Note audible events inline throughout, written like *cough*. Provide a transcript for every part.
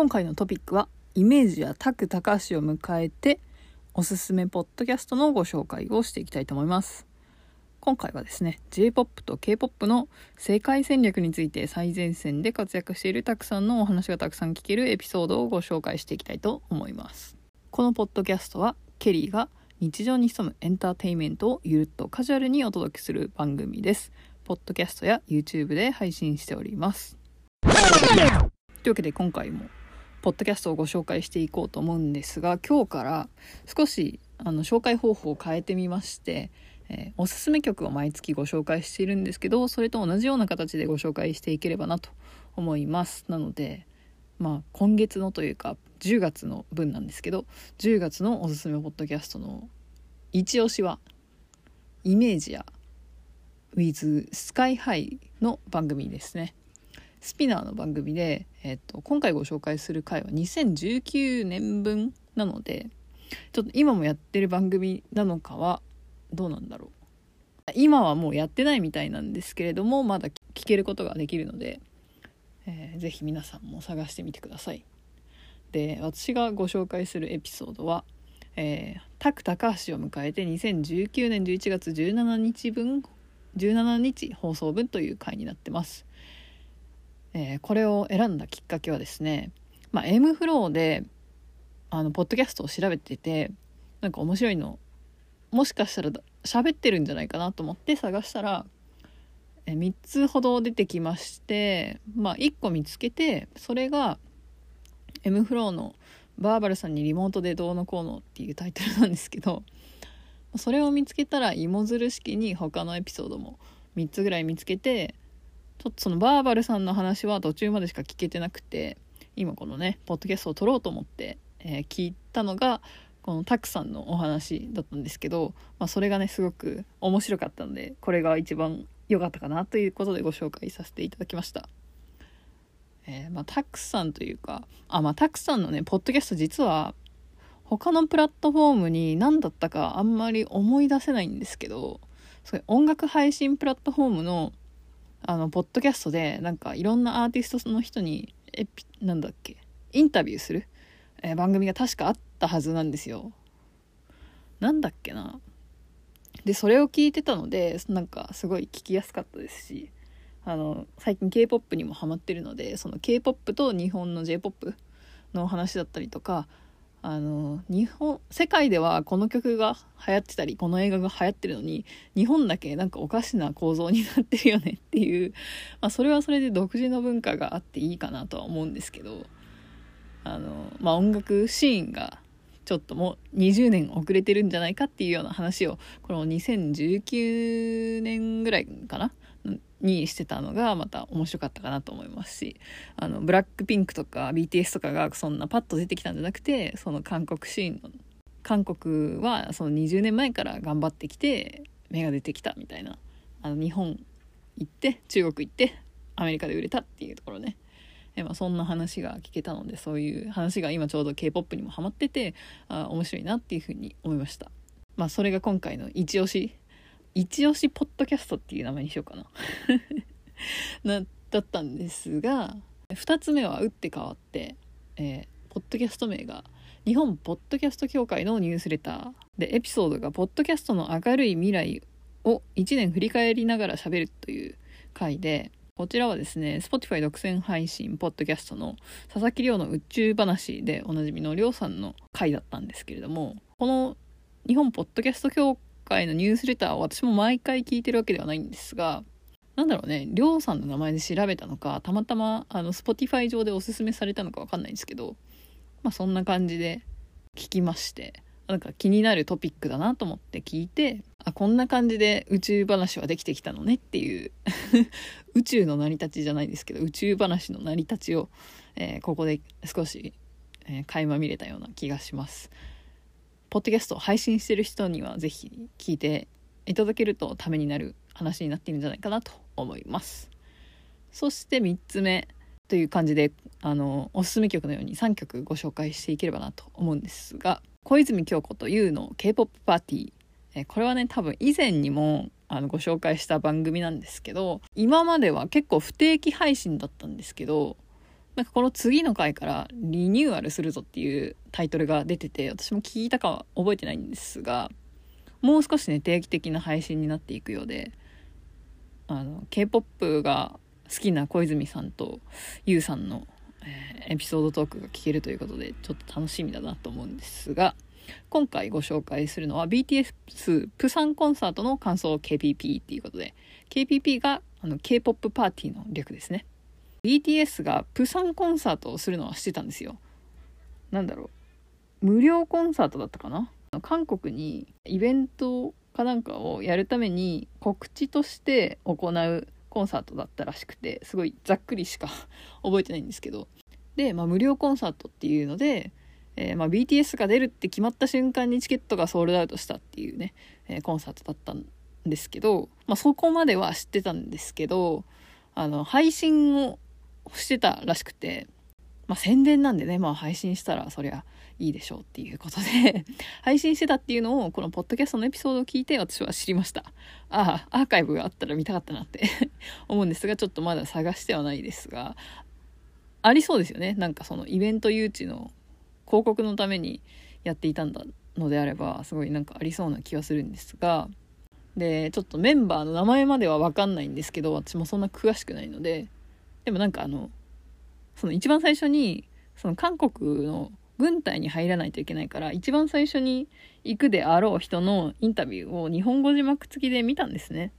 今回のトピックはイメージやタク高橋を迎えておすすめポッドキャストのご紹介をしていきたいと思います。今回はですね J-POP と K-POP の世界戦略について最前線で活躍しているたくさんのお話がたくさん聞けるエピソードをご紹介していきたいと思います。このポッドキャストはケリーが日常に潜むエンターテインメントをゆるっとカジュアルにお届けする番組です。ポッドキャストや YouTube で配信しております。というわけで今回もポッドキャストをご紹介していこうと思うんですが今日から少しあの紹介方法を変えてみまして、えー、おすすめ曲を毎月ご紹介しているんですけどそれと同じような形でご紹介していければなと思います。なのでまあ今月のというか10月の分なんですけど10月のおすすめポッドキャストの一押しはイメージや with スカイハイの番組ですね。スピナーの番組で、えっと、今回ご紹介する回は2019年分なのでちょっと今もやってる番組なのかはどうなんだろう。今はもうやってないみたいなんですけれどもまだ聞けることができるので、えー、ぜひ皆さんも探してみてください。で私がご紹介するエピソードは「えー、タク高橋を迎えて2019年11月17日分17日放送分という回になってます。えー、これを選んだきっかけはですね、まあ、M フローであのポッドキャストを調べててなんか面白いのもしかしたら喋ってるんじゃないかなと思って探したら、えー、3つほど出てきましてまあ1個見つけてそれが M フローの「バーバルさんにリモートでどうのこうの」っていうタイトルなんですけどそれを見つけたら芋づる式に他のエピソードも3つぐらい見つけてちょっとそのバーバルさんの話は途中までしか聞けてなくて今このねポッドキャストを撮ろうと思って、えー、聞いたのがこのタクさんのお話だったんですけど、まあ、それがねすごく面白かったのでこれが一番良かったかなということでご紹介させていただきました。えー、まあ、タクさんというかあまあタクさんのねポッドキャスト実は他のプラットフォームに何だったかあんまり思い出せないんですけどそれ音楽配信プラットフォームのあのポッドキャストでなんかいろんなアーティストの人にエピなんだっけインタビューする、えー、番組が確かあったはずなんですよ。なんだっけな。でそれを聞いてたのでなんかすごい聞きやすかったですしあの最近 k p o p にもハマってるのでその k p o p と日本の j p o p の話だったりとかあの日本世界ではこの曲が流行ってたりこの映画が流行ってるのに日本だけなんかおかしな構造になってるよねっていう、まあ、それはそれで独自の文化があっていいかなとは思うんですけどあの、まあ、音楽シーンがちょっともう20年遅れてるんじゃないかっていうような話をこの2019年ぐらいかなにしてたのがまた面白かったかなと思いますしあのブラックピンクとか BTS とかがそんなパッと出てきたんじゃなくてその韓国シーンの韓国はその20年前から頑張ってきて芽が出てきたみたいなあの日本行って中国行ってアメリカで売れたっていうところねえ、まあ、そんな話が聞けたのでそういう話が今ちょうど k p o p にもハマっててあ面白いなっていうふうに思いました。まあ、それが今回の一押し一押しポッドキャストっていう名前にしようかな。*laughs* だったんですが2つ目は打って変わって、えー、ポッドキャスト名が日本ポッドキャスト協会のニュースレターでエピソードが「ポッドキャストの明るい未来」を1年振り返りながら喋るという回でこちらはですね Spotify 独占配信ポッドキャストの佐々木亮の宇宙話でおなじみの亮さんの回だったんですけれどもこの日本ポッドキャスト協会回のニュースレターを私も毎回聞いてるわけではないんですが、なんだろうね、りょうさんの名前で調べたのか、たまたま、あの、Spotify 上でおすすめされたのかわかんないんですけど、まあそんな感じで聞きまして、なんか気になるトピックだなと思って聞いて、あ、こんな感じで宇宙話はできてきたのねっていう *laughs* 宇宙の成り立ちじゃないですけど、宇宙話の成り立ちを、えー、ここで少し、えー、垣間見れたような気がします。ポッドキャストを配信してる人には是非聞いていただけるとためになる話になっているんじゃないかなと思います。そして3つ目という感じであのおすすめ曲のように3曲ご紹介していければなと思うんですが小泉京子と YOU の K-POP パーティーえこれはね多分以前にもあのご紹介した番組なんですけど今までは結構不定期配信だったんですけどなんかこの次の回からリニューアルするぞっていうタイトルが出てて私も聞いたかは覚えてないんですがもう少しね定期的な配信になっていくようであの K-POP が好きな小泉さんと YOU さんの、えー、エピソードトークが聞けるということでちょっと楽しみだなと思うんですが今回ご紹介するのは BTS プサンコンサートの感想 KPP っていうことで KPP があの K-POP パーティーの略ですね。BTS がプサンコンサートをするのはしてたんですよ。なんだろう。無料コンサートだったかな。韓国にイベントかなんかをやるために告知として行うコンサートだったらしくてすごいざっくりしか *laughs* 覚えてないんですけど。で、まあ、無料コンサートっていうので、えー、まあ、BTS が出るって決まった瞬間にチケットがソールドアウトしたっていうね、えー、コンサートだったんですけど、まあ、そこまでは知ってたんですけどあの配信をしてたらしくて、まあ、宣伝なんでね、まあ、配信したらそりゃいいでしょうっていうことで。*laughs* 配信してたっていうのをこのポッドキャストのエピソードを聞いて私は知りました。ああアーカイブがあったら見たかったなって。*laughs* 思うんですがちょっとまだ探してはないですが。ありそうですよね。なんかそのイベント誘致の広告のためにやっていたんだのであればすごいなんかありそうな気はするんですが。でちょっとメンバーの名前までは分かんないんですけど私もそんな詳しくないので。でもなんかあのその一番最初にその韓国の軍隊に入らないといけないから一番最初に行くであろう人のインタビューを日本語字幕付きで見たんですね。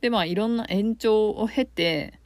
でまあいろんな延長を経て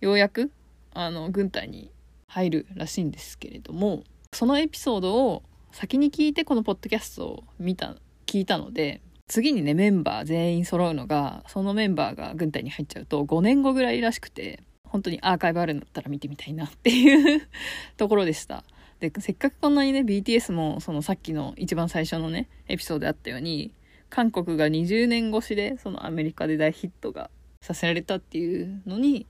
ようやくあの軍隊に入るらしいんですけれどもそのエピソードを先に聞いてこのポッドキャストを見た聞いたので次にねメンバー全員揃うのがそのメンバーが軍隊に入っちゃうと5年後ぐらいらしくて本当にアーカイブあるんだったら見てみたいなっていうところでした。でせっかくこんなにね BTS もそのさっきの一番最初のねエピソードあったように韓国が20年越しでそのアメリカで大ヒットがさせられたっていうのに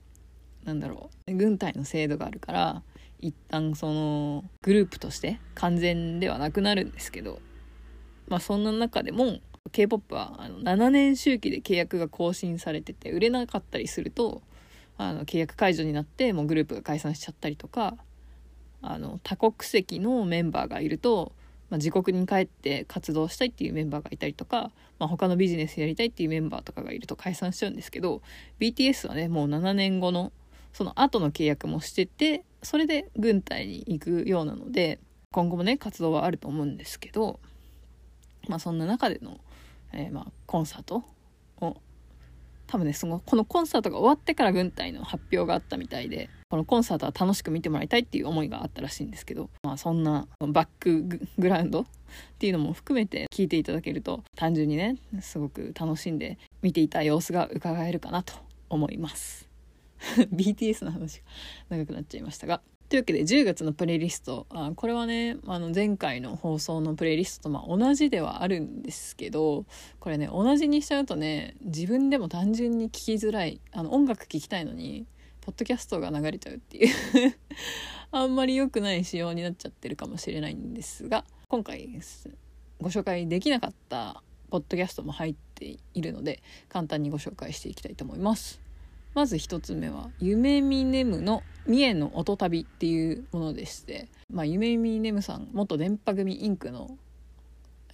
何だろう軍隊の制度があるから一旦そのグループとして完全ではなくなるんですけどまあそんな中でも K-POP はあの7年周期で契約が更新されてて売れなかったりするとあの契約解除になってもうグループが解散しちゃったりとかあの多国籍のメンバーがいると、まあ、自国に帰って活動したいっていうメンバーがいたりとか、まあ、他のビジネスやりたいっていうメンバーとかがいると解散しちゃうんですけど BTS はねもう7年後のその後の契約もしててそれで軍隊に行くようなので今後もね活動はあると思うんですけど、まあ、そんな中での、えー、まコンサートを多分ねそのこのコンサートが終わってから軍隊の発表があったみたいでこのコンサートは楽しく見てもらいたいっていう思いがあったらしいんですけど、まあ、そんなバックグラウンドっていうのも含めて聞いていただけると単純にねすごく楽しんで見ていた様子が伺えるかなと思います。*laughs* BTS の話が長くなっちゃいましたがというわけで10月のプレイリスト。あこれはねあの前回の放送のプレイリストとまあ同じではあるんですけどこれね同じにしちゃうとね自分でも単純に聴きづらいあの音楽聴きたいのにポッドキャストが流れちゃうっていう。*laughs* あんまり良くない仕様になっちゃってるかもしれないんですが今回ご紹介できなかったポッドキャストも入っているので簡単にご紹介していきたいと思います。まず1つ目は「夢見ねむの三重の音旅」っていうものでして、まあ、夢見ねむさん元電波組インクの、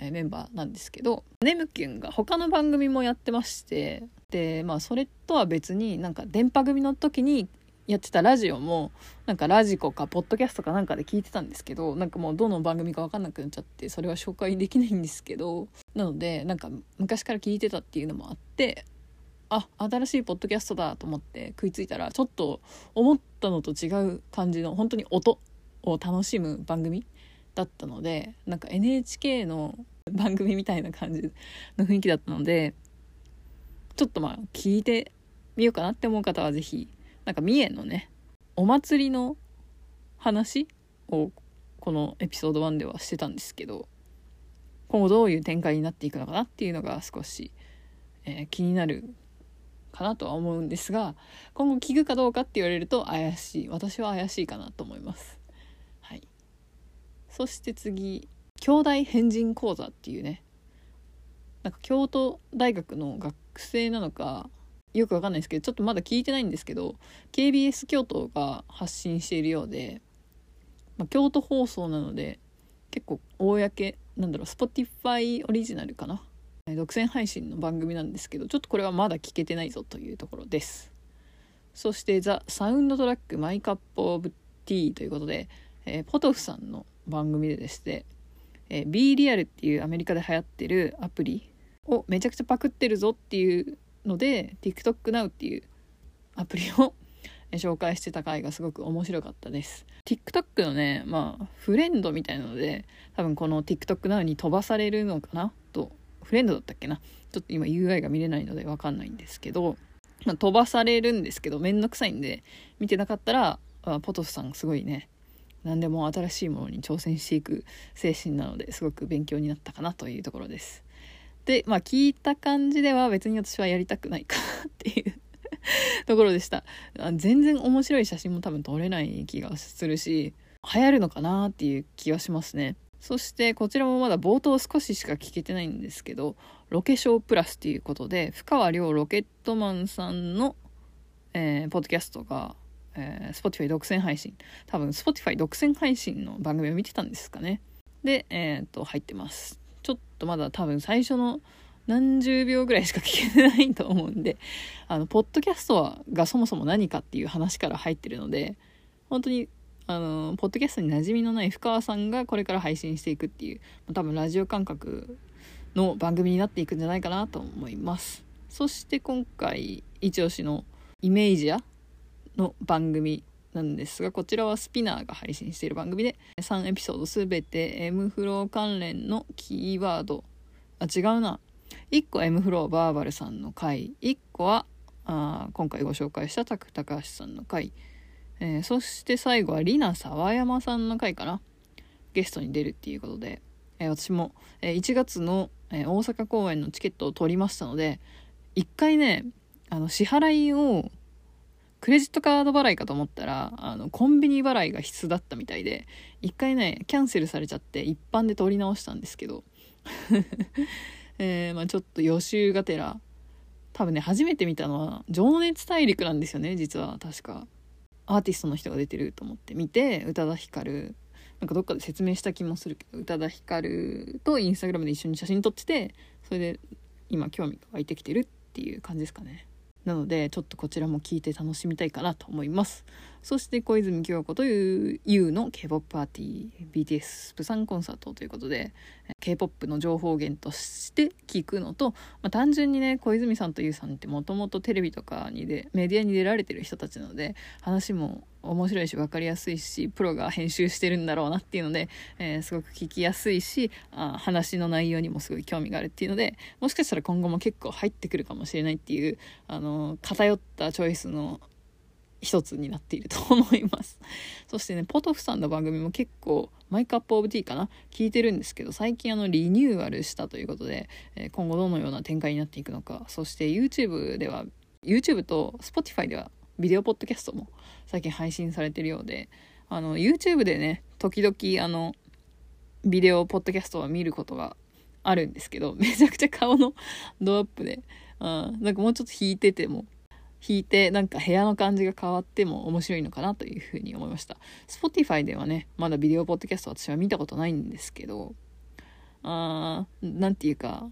えメンバーなんですけどねむきゅんが他の番組もやってましてでまあそれとは別になんか電波組の時にやってたラジオもなんかラジコかポッドキャストかなんかで聞いてたんですけどなんかもうどの番組か分かんなくなっちゃってそれは紹介できないんですけどなのでなんか昔から聞いてたっていうのもあってあ新しいポッドキャストだと思って食いついたらちょっと思ったのと違う感じの本当に音を楽しむ番組だったのでなんか NHK の番組みたいな感じの雰囲気だったのでちょっとまあ聞いてみようかなって思う方は是非なんか三重のねお祭りの話をこのエピソード1ではしてたんですけど今後どういう展開になっていくのかなっていうのが少し、えー、気になるかなとは思うんですが今後聞くかどうかって言われると怪しい。私は怪しいかなと思います。はい。そして次兄弟変人講座っていうね。なんか京都大学の学生なのかよくわかんないですけどちょっとまだ聞いてないんですけど KBS 京都が発信しているようで、まあ、京都放送なので結構公なんだろう Spotify オリジナルかな独占配信の番組なんですけどちょっとこれはまだ聞けてないぞというところです。そしてザ・サウンドトラック My Cup of Tea ということで、えー、ポトフさんの番組ででして、えー、B リアルっていうアメリカで流行ってるアプリをめちゃくちゃパクってるぞっていうので TikTok Now っていうアプリを紹介してた回がすごく面白かったです。TikTok のねまあフレンドみたいなので多分この TikTok Now に飛ばされるのかなフレンドだったっけな？ちょっと今 UI が見れないので分かんないんですけど、まあ、飛ばされるんですけどめんどくさいんで見てなかったらあポトフさんすごいね何でも新しいものに挑戦していく精神なのですごく勉強になったかなというところです。でまあ聞いた感じでは別に私はやりたくないかなっていう *laughs* ところでした。全然面白い写真も多分撮れない気がするし流行るのかなっていう気はしますね。そしてこちらもまだ冒頭少ししか聞けてないんですけどロケショープラスっていうことで深川亮ロケットマンさんの、えー、ポッドキャストが、えー、Spotify 独占配信。多分 Spotify 独占配信の番組を見てたんですかね。でえー、っと入ってます。ちょっとまだ多分最初の何十秒ぐらいしか聞けてないと思うんであのポッドキャストがそもそも何かっていう話から入ってるので本当にあのポッドキャストに馴染みのない深川さんがこれから配信していくっていう多分ラジオ感覚の番組になっていくんじゃないかなと思います。そして今回一押しのイメージやの番組なんですがこちらはスピナーが配信している番組で3エピソード全て M フロー関連のキーワード。あ違うな。1個 M フローバーバルさんの回。1個はあ今回ご紹介したタク高橋さんの回、えー、そして最後はリナ沢山さんの回かなゲストに出るっていうことで、えー、私も、えー、1月の、え大阪公演のチケットを取りましたので1回ねあの支払いをクレジットカード払いかと思ったらあのコンビニ払いが必須だったみたいで1回ねキャンセルされちゃって一般で取り直したんですけど *laughs* えー、まあ、ちょっと予習がてら多分ね初めて見たのは「情熱大陸」なんですよね実は確か。アーティストの人が出てると思って見て宇多田ヒカルなんかどっかで説明した気もするけど宇多田ヒカルとインスタグラムで一緒に写真撮っててそれで今興味が湧いてきてるっていう感じですかね。なのでちょっとこちらも聞いて楽しみたいかなと思います。そして小泉京子という YOU の K-POP パーティー BTS プサンコンサートということで K-POP の情報源として聞くのと、まあ、単純にね小泉さんと YOU さんってもともとテレビとかにでメディアに出られてる人たちなので話も面白いし分かりやすいしプロが編集してるんだろうなっていうので、えー、すごく聞きやすいしあ話の内容にもすごい興味があるっていうのでもしかしたら今後も結構入ってくるかもしれないっていうあの偏ったチョイスの一つになっていると思います。*laughs* そしてねポトフさんの番組も結構マイクアップオブティーかな？聞いてるんですけど最近あのリニューアルしたということで、え、今後どのような展開になっていくのか。そして YouTube では YouTube と Spotify ではビデオポッドキャストも最近配信されてるようであの YouTube でね時々あのビデオポッドキャストは見ることがあるんですけどめちゃくちゃ顔のドアップで、うん、なんかもうちょっと引いてても弾いてなんか部屋の感じが変わっても面白いのかなというふうに思いました。Spotify ではねまだビデオポッドキャスト私は見たことないんですけどあーなんていうか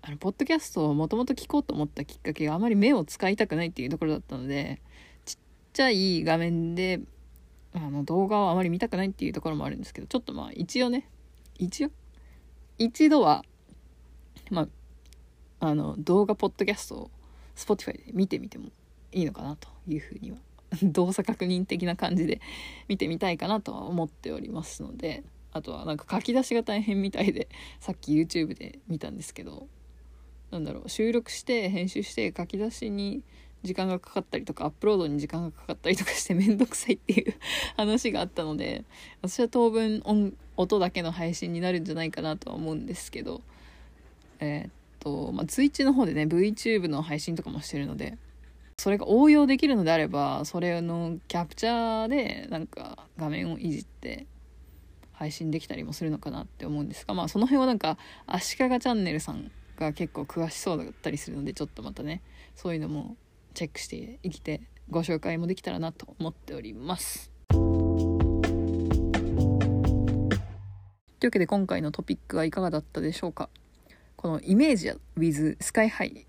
あのポッドキャストをもともと聞こうと思ったきっかけがあまり目を使いたくないっていうところだったのでちっちゃい画面であの動画をあまり見たくないっていうところもあるんですけどちょっとまあ一応ね一応？一度はまああの動画ポッドキャストを Spotify で見てみてもいいのかなというふうには。*laughs* 動作確認的な感じで見てみたいかなとは思っておりますので。あとはなんか書き出しが大変みたいで *laughs* さっき YouTube で見たんですけど。なんだろう収録して編集して書き出しに時間がかかったりとかアップロードに時間がかかったりとかして *laughs* めんどくさいっていう話があったので私は当分音だけの配信になるんじゃないかなとは思うんですけど。えー、と、まあ、ツイッチの方でね VTube の配信とかもしてるのでそれが応用できるのであればそれのキャプチャーでなんか画面をいじって配信できたりもするのかなって思うんですがまあその辺はなんか足利チャンネルさんが結構詳しそうだったりするのでちょっとまたねそういうのもチェックして生きてご紹介もできたらなと思っております。というわけで今回のトピックはいかがだったでしょうか？このイメージ with スカイハイ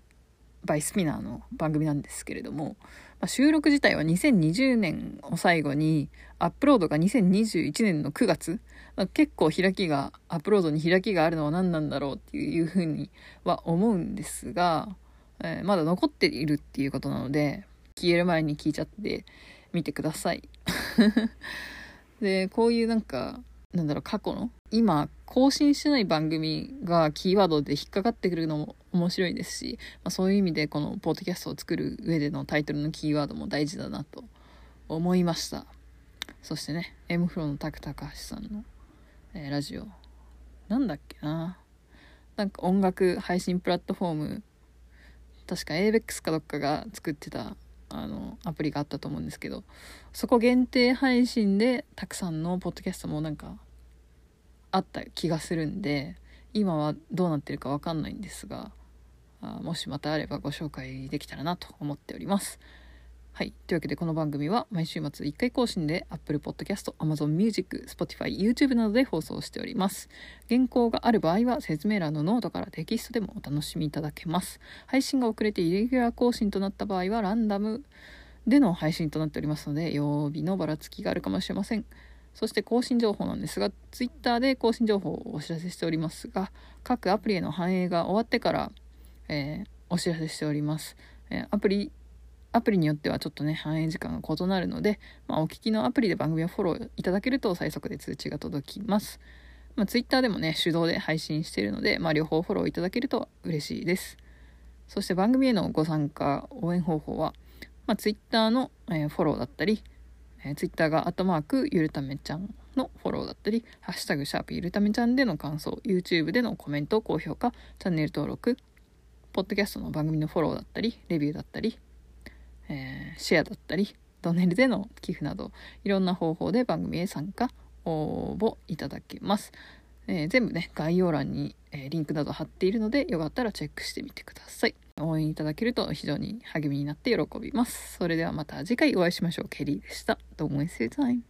バイスピナーの番組なんですけれども、まあ、収録自体は2020年を最後にアップロードが2021年の9月、まあ、結構開きがアップロードに開きがあるのは何なんだろうっていうふうには思うんですが、えー、まだ残っているっていうことなので消える前に聞いちゃってみてください。*laughs* でこういうなんかなんだろう過去の？今更新してない番組がキーワードで引っかかってくるのも面白いですし、まあ、そういう意味でこのポッドキャストを作る上でのタイトルのキーワードも大事だなと思いました。そしてね M フロのタクタカシさんの、えー、ラジオ。なんだっけな？なんか音楽配信プラットフォーム確か ABEX かどっかが作ってたあのアプリがあったと思うんですけどそこ限定配信でたくさんのポッドキャストもなんかあった気がするんで今はどうなってるか分かんないんですがあもしまたあればご紹介できたらなと思っております。はい。というわけでこの番組は毎週末1回更新で Apple Podcast、Amazon Music、Spotify、YouTube などで放送しております。原稿がある場合は説明欄のノートからテキストでもお楽しみいただけます。配信が遅れてイレギュラー更新となった場合はランダムでの配信となっておりますので曜日のばらつきがあるかもしれません。そして更新情報なんですが、Twitter で更新情報をお知らせしておりますが、各アプリへの反映が終わってから、えー、お知らせしております。えー、アプリ、アプリによってはちょっとね、反映時間が異なるので、まあ、お聞きのアプリで番組をフォローいただけると最速で通知が届きます。まあ、Twitter でもね、手動で配信しているので、まあ、両方フォローいただけると嬉しいです。そして番組へのご参加、応援方法は、まあ、Twitter の、えー、フォローだったり、えー、Twitter がアットマークゆるためちゃんのフォローだったり、ハッシュタグシャープゆるためちゃんでの感想、YouTube でのコメント、高評価、チャンネル登録、ポッドキャストの番組のフォローだったり、レビューだったり、えー、シェアだったり、ドネルでの寄付など、いろんな方法で番組へ参加、応募いただけます。えー、全部ね、概要欄に、え、リンクなど貼っているので、よかったらチェックしてみてください。応援いただけると非常に励みになって喜びます。それではまた次回お会いしましょう。ケリーでした。Don't waste your time.